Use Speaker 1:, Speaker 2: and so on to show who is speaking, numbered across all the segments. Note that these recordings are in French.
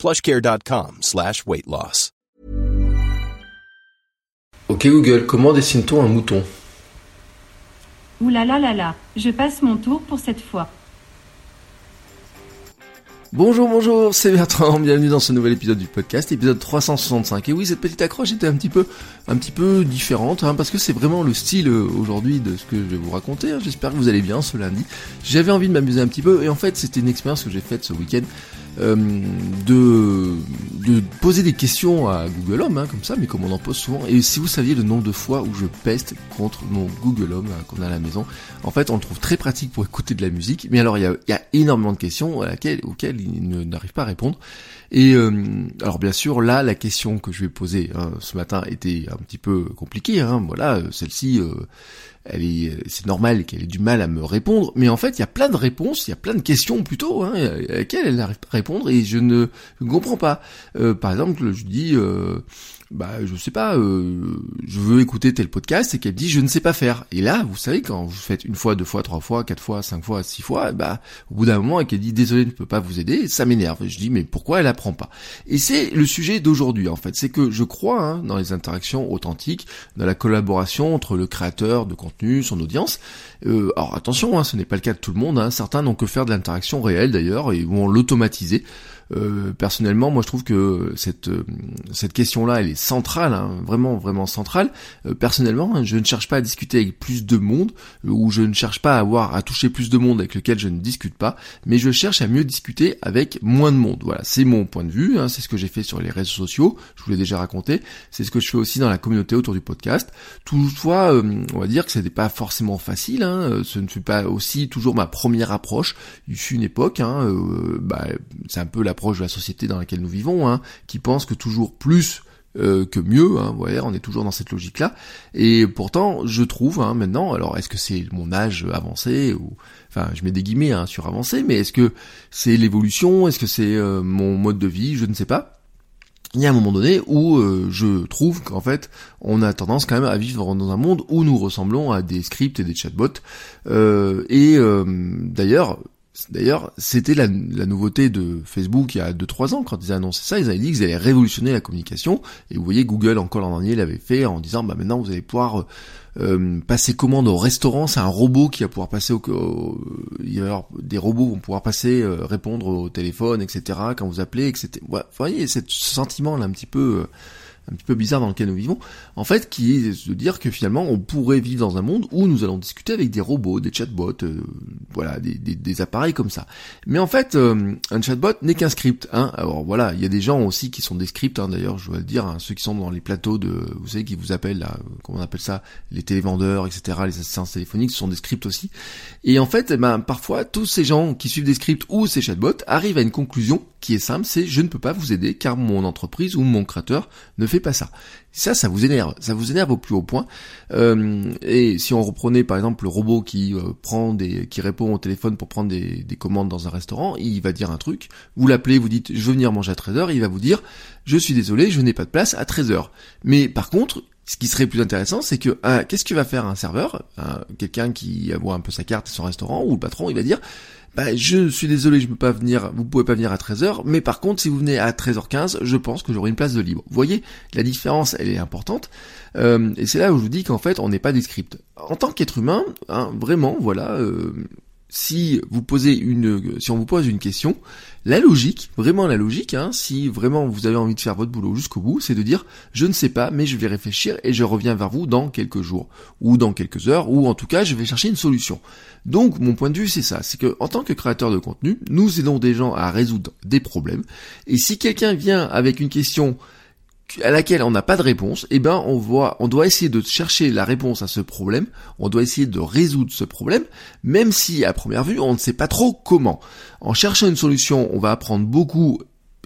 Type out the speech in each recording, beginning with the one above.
Speaker 1: plushcare.com slash weight loss.
Speaker 2: Ok Google, comment dessine-t-on un mouton?
Speaker 3: Ouh là là là là, je passe mon tour pour cette fois.
Speaker 2: Bonjour, bonjour, c'est Bertrand, bienvenue dans ce nouvel épisode du podcast, épisode 365. Et oui, cette petite accroche était un petit peu, un petit peu différente, hein, parce que c'est vraiment le style euh, aujourd'hui de ce que je vais vous raconter. hein. J'espère que vous allez bien ce lundi. J'avais envie de m'amuser un petit peu, et en fait, c'était une expérience que j'ai faite ce week-end. Euh, de, de poser des questions à Google Home, hein, comme ça, mais comme on en pose souvent. Et si vous saviez le nombre de fois où je peste contre mon Google Home hein, qu'on a à la maison, en fait, on le trouve très pratique pour écouter de la musique. Mais alors, il y a, y a énormément de questions auxquelles il n'arrive pas à répondre. Et euh, alors, bien sûr, là, la question que je vais poser hein, ce matin était un petit peu compliquée. Hein, voilà, euh, celle-ci. euh, elle est, c'est normal qu'elle ait du mal à me répondre, mais en fait, il y a plein de réponses, il y a plein de questions plutôt, hein, à laquelle elle n'arrive répondre, et je ne, je ne comprends pas. Euh, par exemple, je dis, euh, bah, je sais pas, euh, je veux écouter tel podcast, et qu'elle dit, je ne sais pas faire. Et là, vous savez, quand vous faites une fois, deux fois, trois fois, quatre fois, cinq fois, six fois, bah, au bout d'un moment, et qu'elle dit, désolé, je ne peux pas vous aider, ça m'énerve. Je dis, mais pourquoi elle apprend pas? Et c'est le sujet d'aujourd'hui, en fait. C'est que je crois, hein, dans les interactions authentiques, dans la collaboration entre le créateur de contenu, son audience. Euh, alors attention, hein, ce n'est pas le cas de tout le monde. hein. Certains n'ont que faire de l'interaction réelle d'ailleurs et vont l'automatiser. Euh, personnellement, moi je trouve que cette euh, cette question-là, elle est centrale, hein, vraiment vraiment centrale. Euh, personnellement, hein, je ne cherche pas à discuter avec plus de monde, euh, ou je ne cherche pas à avoir à toucher plus de monde avec lequel je ne discute pas, mais je cherche à mieux discuter avec moins de monde. Voilà, c'est mon point de vue, hein, c'est ce que j'ai fait sur les réseaux sociaux. Je vous l'ai déjà raconté. C'est ce que je fais aussi dans la communauté autour du podcast. Toutefois, euh, on va dire que ce n'est pas forcément facile. Hein, euh, ce ne fut pas aussi toujours ma première approche. Il fut une époque, hein, euh, bah, c'est un peu l'approche de la société dans laquelle nous vivons, hein, qui pense que toujours plus euh, que mieux, hein, on est toujours dans cette logique-là. Et pourtant, je trouve hein, maintenant, alors est-ce que c'est mon âge avancé ou, enfin, je mets des guillemets hein, sur avancé, mais est-ce que c'est l'évolution, est-ce que c'est euh, mon mode de vie, je ne sais pas il y a un moment donné où euh, je trouve qu'en fait on a tendance quand même à vivre dans un monde où nous ressemblons à des scripts et des chatbots et d'ailleurs D'ailleurs, c'était la, nouveauté de Facebook il y a 2-3 ans quand ils avaient annoncé ça, ils avaient dit qu'ils allaient révolutionner la communication, et vous voyez Google encore l'an dernier l'avait fait en disant bah maintenant vous allez pouvoir euh, passer commande au restaurant, c'est un robot qui va pouvoir passer au, il y avoir des robots vont pouvoir passer euh, répondre au téléphone, etc. quand vous appelez, etc. Vous voyez ce sentiment là un petit peu euh, un petit peu bizarre dans lequel nous vivons, en fait, qui est de dire que finalement, on pourrait vivre dans un monde où nous allons discuter avec des robots, des chatbots, euh, voilà, des, des, des appareils comme ça. Mais en fait, euh, un chatbot n'est qu'un script. Hein. Alors voilà, il y a des gens aussi qui sont des scripts. Hein, D'ailleurs, je dois le dire, hein, ceux qui sont dans les plateaux de, vous savez, qui vous appellent là, comment on appelle ça, les télévendeurs, etc., les assistants téléphoniques, ce sont des scripts aussi. Et en fait, eh ben, parfois, tous ces gens qui suivent des scripts ou ces chatbots arrivent à une conclusion qui est simple, c'est je ne peux pas vous aider car mon entreprise ou mon créateur ne fait pas ça. Ça, ça vous énerve, ça vous énerve au plus haut point. Euh, et si on reprenait par exemple le robot qui euh, prend des, qui répond au téléphone pour prendre des, des commandes dans un restaurant, il va dire un truc. Vous l'appelez, vous dites je veux venir manger à 13h, il va vous dire je suis désolé, je n'ai pas de place à 13h. Mais par contre, ce qui serait plus intéressant, c'est que un, qu'est-ce que va faire un serveur, un- quelqu'un qui voit un peu sa carte et son restaurant, ou le patron, il va dire bah, je suis désolé, je peux pas venir, vous pouvez pas venir à 13h, mais par contre, si vous venez à 13h15, je pense que j'aurai une place de libre. Vous voyez, la différence, elle est importante, euh, et c'est là où je vous dis qu'en fait, on n'est pas des scripts. En tant qu'être humain, hein, vraiment, voilà, euh, si vous posez une, si on vous pose une question, la logique, vraiment la logique, hein, si vraiment vous avez envie de faire votre boulot jusqu'au bout, c'est de dire, je ne sais pas, mais je vais réfléchir et je reviens vers vous dans quelques jours, ou dans quelques heures, ou en tout cas, je vais chercher une solution. Donc, mon point de vue, c'est ça, c'est que, en tant que créateur de contenu, nous aidons des gens à résoudre des problèmes, et si quelqu'un vient avec une question à laquelle on n'a pas de réponse, eh ben on voit, on doit essayer de chercher la réponse à ce problème, on doit essayer de résoudre ce problème, même si à première vue on ne sait pas trop comment. En cherchant une solution, on va apprendre beaucoup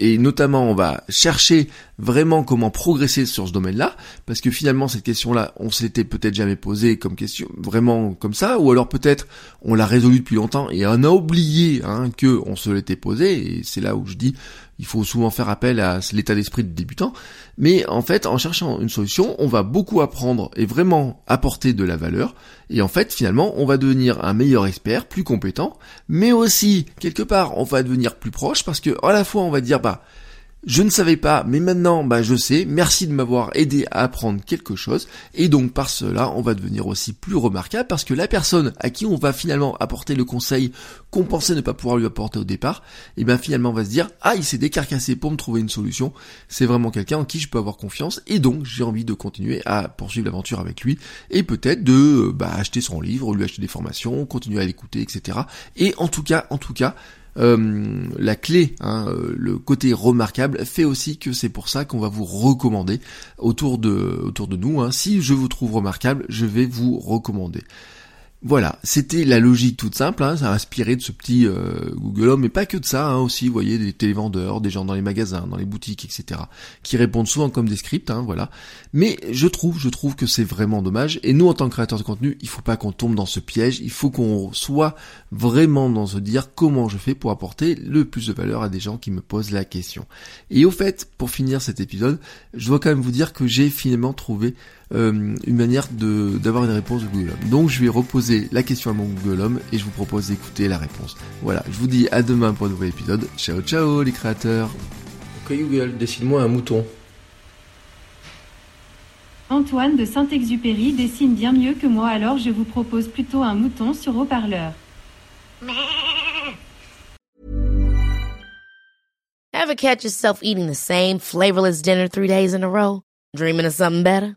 Speaker 2: et notamment on va chercher vraiment comment progresser sur ce domaine-là, parce que finalement cette question-là, on s'était peut-être jamais posé comme question, vraiment comme ça, ou alors peut-être on l'a résolu depuis longtemps et on a oublié hein, que on se l'était posé, et c'est là où je dis il faut souvent faire appel à l'état d'esprit de débutant, mais en fait en cherchant une solution, on va beaucoup apprendre et vraiment apporter de la valeur, et en fait finalement on va devenir un meilleur expert, plus compétent, mais aussi quelque part on va devenir plus proche parce que à la fois on va dire bah je ne savais pas, mais maintenant, bah, je sais. Merci de m'avoir aidé à apprendre quelque chose. Et donc, par cela, on va devenir aussi plus remarquable parce que la personne à qui on va finalement apporter le conseil qu'on pensait ne pas pouvoir lui apporter au départ, et eh bien finalement, on va se dire, ah, il s'est décarcassé pour me trouver une solution. C'est vraiment quelqu'un en qui je peux avoir confiance. Et donc, j'ai envie de continuer à poursuivre l'aventure avec lui. Et peut-être de, bah, acheter son livre, lui acheter des formations, continuer à l'écouter, etc. Et en tout cas, en tout cas, euh, la clé, hein, euh, le côté remarquable, fait aussi que c'est pour ça qu'on va vous recommander autour de, autour de nous. Hein. Si je vous trouve remarquable, je vais vous recommander. Voilà, c'était la logique toute simple, hein, ça a inspiré de ce petit euh, Google Home, mais pas que de ça, hein, aussi, vous voyez, des télévendeurs, des gens dans les magasins, dans les boutiques, etc., qui répondent souvent comme des scripts, hein, voilà. Mais je trouve, je trouve que c'est vraiment dommage, et nous, en tant que créateurs de contenu, il faut pas qu'on tombe dans ce piège, il faut qu'on soit vraiment dans se dire comment je fais pour apporter le plus de valeur à des gens qui me posent la question. Et au fait, pour finir cet épisode, je dois quand même vous dire que j'ai finalement trouvé euh, une manière de d'avoir une réponse de Google Home. Donc je vais reposer la question à mon Google Home et je vous propose d'écouter la réponse. Voilà, je vous dis à demain pour un nouvel épisode. Ciao ciao les créateurs. Ok Google, dessine-moi un mouton.
Speaker 3: Antoine de Saint-Exupéry dessine bien mieux que moi alors je vous propose plutôt un mouton sur haut-parleur.
Speaker 4: Ever catch yourself eating the same flavorless dinner three days in a row? Dreaming of something better?